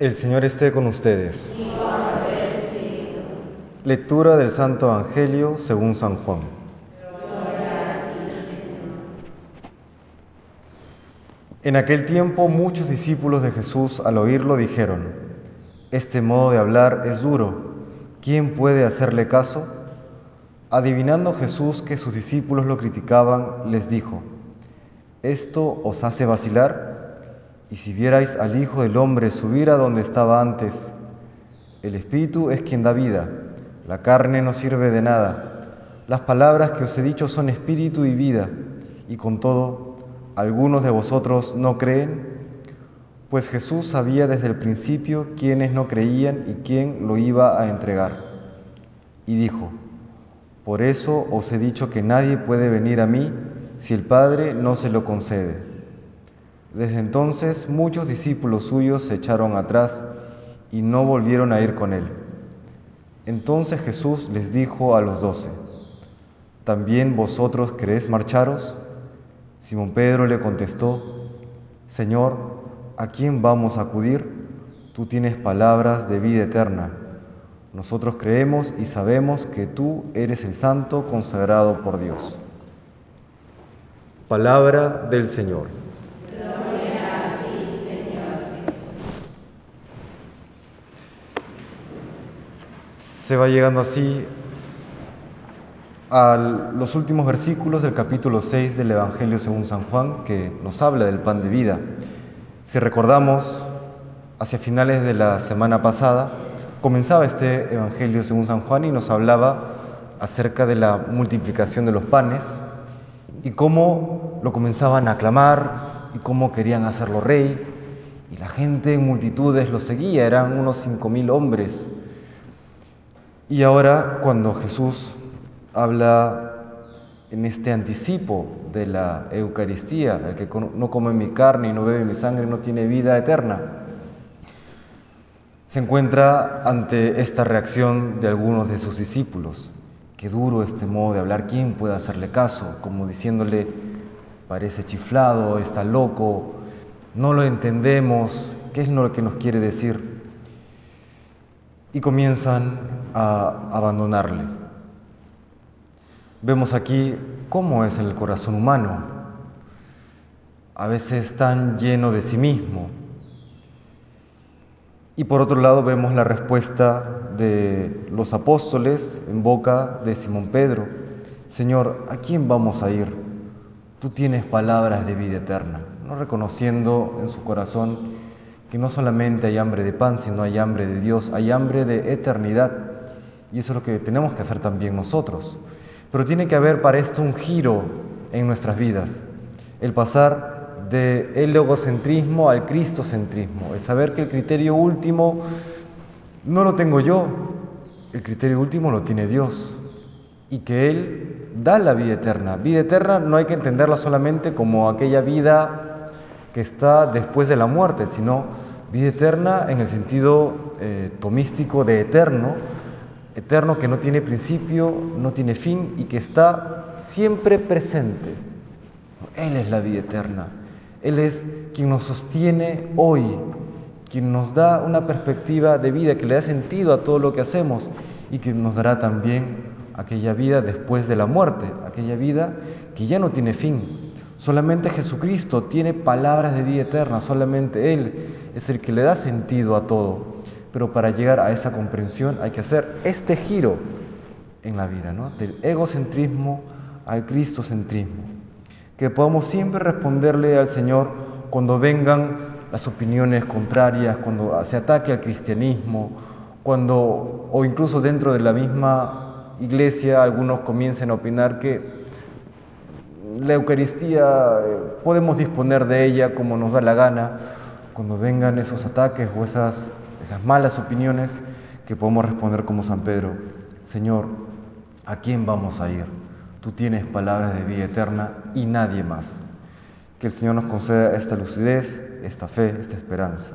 El Señor esté con ustedes. Lectura del Santo Evangelio según San Juan. En aquel tiempo muchos discípulos de Jesús al oírlo dijeron, Este modo de hablar es duro, ¿quién puede hacerle caso? Adivinando Jesús que sus discípulos lo criticaban, les dijo, ¿esto os hace vacilar? Y si vierais al Hijo del Hombre subir a donde estaba antes, el Espíritu es quien da vida, la carne no sirve de nada. Las palabras que os he dicho son espíritu y vida, y con todo, algunos de vosotros no creen. Pues Jesús sabía desde el principio quiénes no creían y quién lo iba a entregar. Y dijo, por eso os he dicho que nadie puede venir a mí si el Padre no se lo concede. Desde entonces muchos discípulos suyos se echaron atrás y no volvieron a ir con él. Entonces Jesús les dijo a los doce, ¿también vosotros queréis marcharos? Simón Pedro le contestó, Señor, ¿a quién vamos a acudir? Tú tienes palabras de vida eterna. Nosotros creemos y sabemos que tú eres el santo consagrado por Dios. Palabra del Señor. Se va llegando así a los últimos versículos del capítulo 6 del Evangelio según San Juan, que nos habla del pan de vida. Si recordamos, hacia finales de la semana pasada, comenzaba este Evangelio según San Juan y nos hablaba acerca de la multiplicación de los panes y cómo lo comenzaban a aclamar y cómo querían hacerlo rey. Y la gente en multitudes lo seguía, eran unos cinco mil hombres y ahora cuando Jesús habla en este anticipo de la Eucaristía, el que no come mi carne y no bebe mi sangre no tiene vida eterna, se encuentra ante esta reacción de algunos de sus discípulos. Qué duro este modo de hablar, ¿quién puede hacerle caso? Como diciéndole, parece chiflado, está loco, no lo entendemos, ¿qué es lo que nos quiere decir? y comienzan a abandonarle. Vemos aquí cómo es el corazón humano, a veces tan lleno de sí mismo. Y por otro lado vemos la respuesta de los apóstoles en boca de Simón Pedro. Señor, ¿a quién vamos a ir? Tú tienes palabras de vida eterna, no reconociendo en su corazón que no solamente hay hambre de pan, sino hay hambre de Dios, hay hambre de eternidad. Y eso es lo que tenemos que hacer también nosotros. Pero tiene que haber para esto un giro en nuestras vidas, el pasar del egocentrismo al cristocentrismo, el saber que el criterio último no lo tengo yo, el criterio último lo tiene Dios y que Él da la vida eterna. Vida eterna no hay que entenderla solamente como aquella vida que está después de la muerte, sino vida eterna en el sentido eh, tomístico de eterno, eterno que no tiene principio, no tiene fin y que está siempre presente. Él es la vida eterna. Él es quien nos sostiene hoy, quien nos da una perspectiva de vida que le da sentido a todo lo que hacemos y que nos dará también aquella vida después de la muerte, aquella vida que ya no tiene fin, Solamente Jesucristo tiene palabras de vida eterna, solamente Él es el que le da sentido a todo. Pero para llegar a esa comprensión hay que hacer este giro en la vida, ¿no? del egocentrismo al cristocentrismo. Que podamos siempre responderle al Señor cuando vengan las opiniones contrarias, cuando se ataque al cristianismo, cuando o incluso dentro de la misma iglesia algunos comiencen a opinar que la Eucaristía eh, podemos disponer de ella como nos da la gana, cuando vengan esos ataques o esas, esas malas opiniones, que podemos responder como San Pedro, Señor, ¿a quién vamos a ir? Tú tienes palabras de vida eterna y nadie más. Que el Señor nos conceda esta lucidez, esta fe, esta esperanza.